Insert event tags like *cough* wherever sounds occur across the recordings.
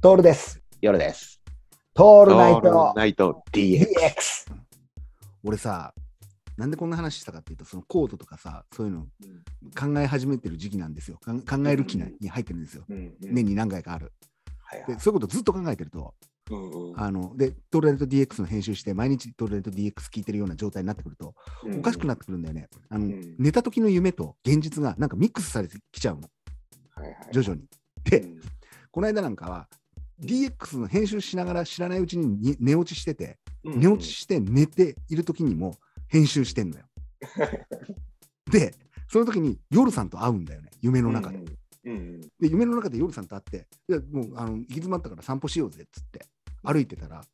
トールです。夜です。オトールナイトナイト DX。俺さ、なんでこんな話したかっていうと、そのコードとかさ、そういうの考え始めてる時期なんですよ。考える期に入ってるんですよ。うん年に何回かある。はいはいで、そういうことずっと考えてると、うんうんあの、で、トールナイト DX の編集して、毎日トールナイト DX 聞いてるような状態になってくると、おかしくなってくるんだよね。あの、うん寝た時の夢と現実がなんかミックスされてきちゃうの、はいはい徐々に。で、この間なんかは、DX の編集しながら知らないうちにに寝落ちしてて、うん寝落ちして寝ている時にも編集してんのよ。*laughs* で、その時に夜さんと会うんだよね、夢の中で。うんうんで、夢の中で夜さんと会って、いやもうあの行き詰まったから散歩しようぜっつって、歩いてたら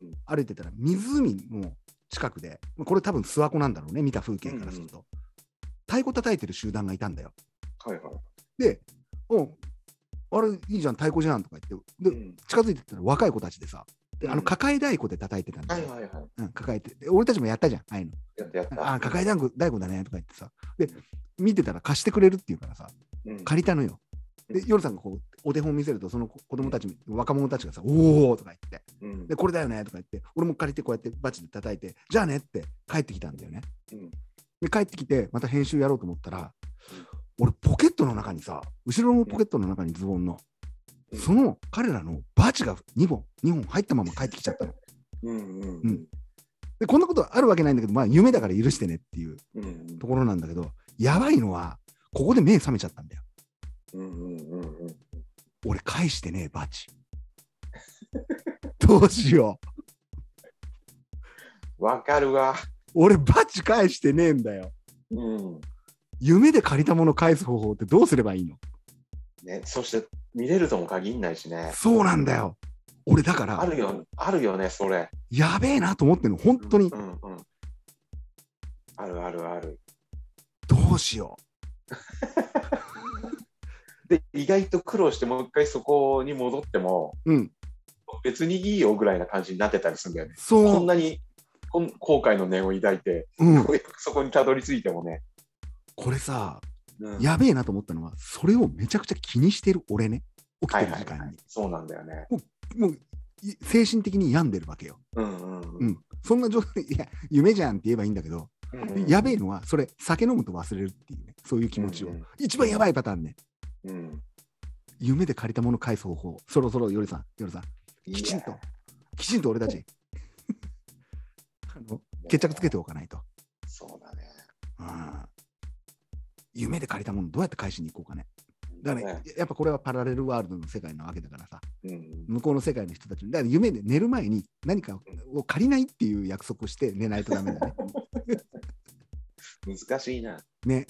うん、歩いてたら湖の近くで、まあこれ多分諏訪湖なんだろうね、見た風景からすると。太鼓叩いてる集団がいたんだよ。はいはいで、おあれいいじゃん、太鼓じゃんとか言って、で、うん近づいてったら若い子たちでさ、であのうん抱え太鼓で叩いてたんだよ。はいはいはい。うん、抱えてで。俺たちもやったじゃん、ああいうの。やったやった。あ、抱え太鼓太鼓だねとか言ってさ。で、見てたら貸してくれるっていうからさ、うん借りたのよ。で、夜さんがこう、お手本見せると、その子供たち、若者たちがさ、おおとか言って、うんで、これだよねとか言って、俺も借りてこうやってバチで叩いて、じゃあねって帰ってきたんだよね。うんで、帰ってきて、また編集やろうと思ったら、俺、ポトの中にさ、後ろのポケットの中にズボンの、うんその彼らのバチが2本、2本入ったまま帰ってきちゃったの。うんうんうんで、こんなことあるわけないんだけど、まあ、夢だから許してねっていううんところなんだけど、やばいのは、ここで目覚めちゃったんだよ。うんうんうんうん俺、返してねえ、バチ。*laughs* どうしよう。わかるわ。俺、バチ返してねえんだよ。うん夢で借りたもの返す方法ってどうすればいいの？ね、そして見れるとも限んないしね。そうなんだよ。俺、だから、あるよ、あるよね、それ。やべえなと思ってんの、本当にう。んうん。あるあるある。どうしよ *laughs* で、意外と苦労してもう一回そこに戻っても、う。うん。別にいいよぐらいな感じになってたりするんだよね。そう。こんなにこん後悔の念を抱いて、うん。そこにたどり着いてもね。これさ、うんやべえなと思ったのは、それをめちゃくちゃ気にしてる俺ね。起きはてる時間に。いはいはい。そうなんだよね。もう、い精神的に病んでるわけよ。うんうんううんん。そんな状態、いや、夢じゃんって言えばいいんだけど、うん。やべえのは、それ、酒飲むと忘れるっていうね、そういう気持ちを。うん一番やばいパターンね。うん。夢で借りたもの返す方法、そろそろよりさん、よりさん、きちんと、きちんと俺たち、*laughs* あの決着つけておかないと。夢で借りたものどうやって返しに行こうかね。だからねね、やっぱこれはパラレルワールドの世界なわけだからさ、うん向こうの世界の人たちに、だから夢で寝る前に何かを借りないっていう約束をして寝ないとダメだね。*laughs* 難しいな。ね。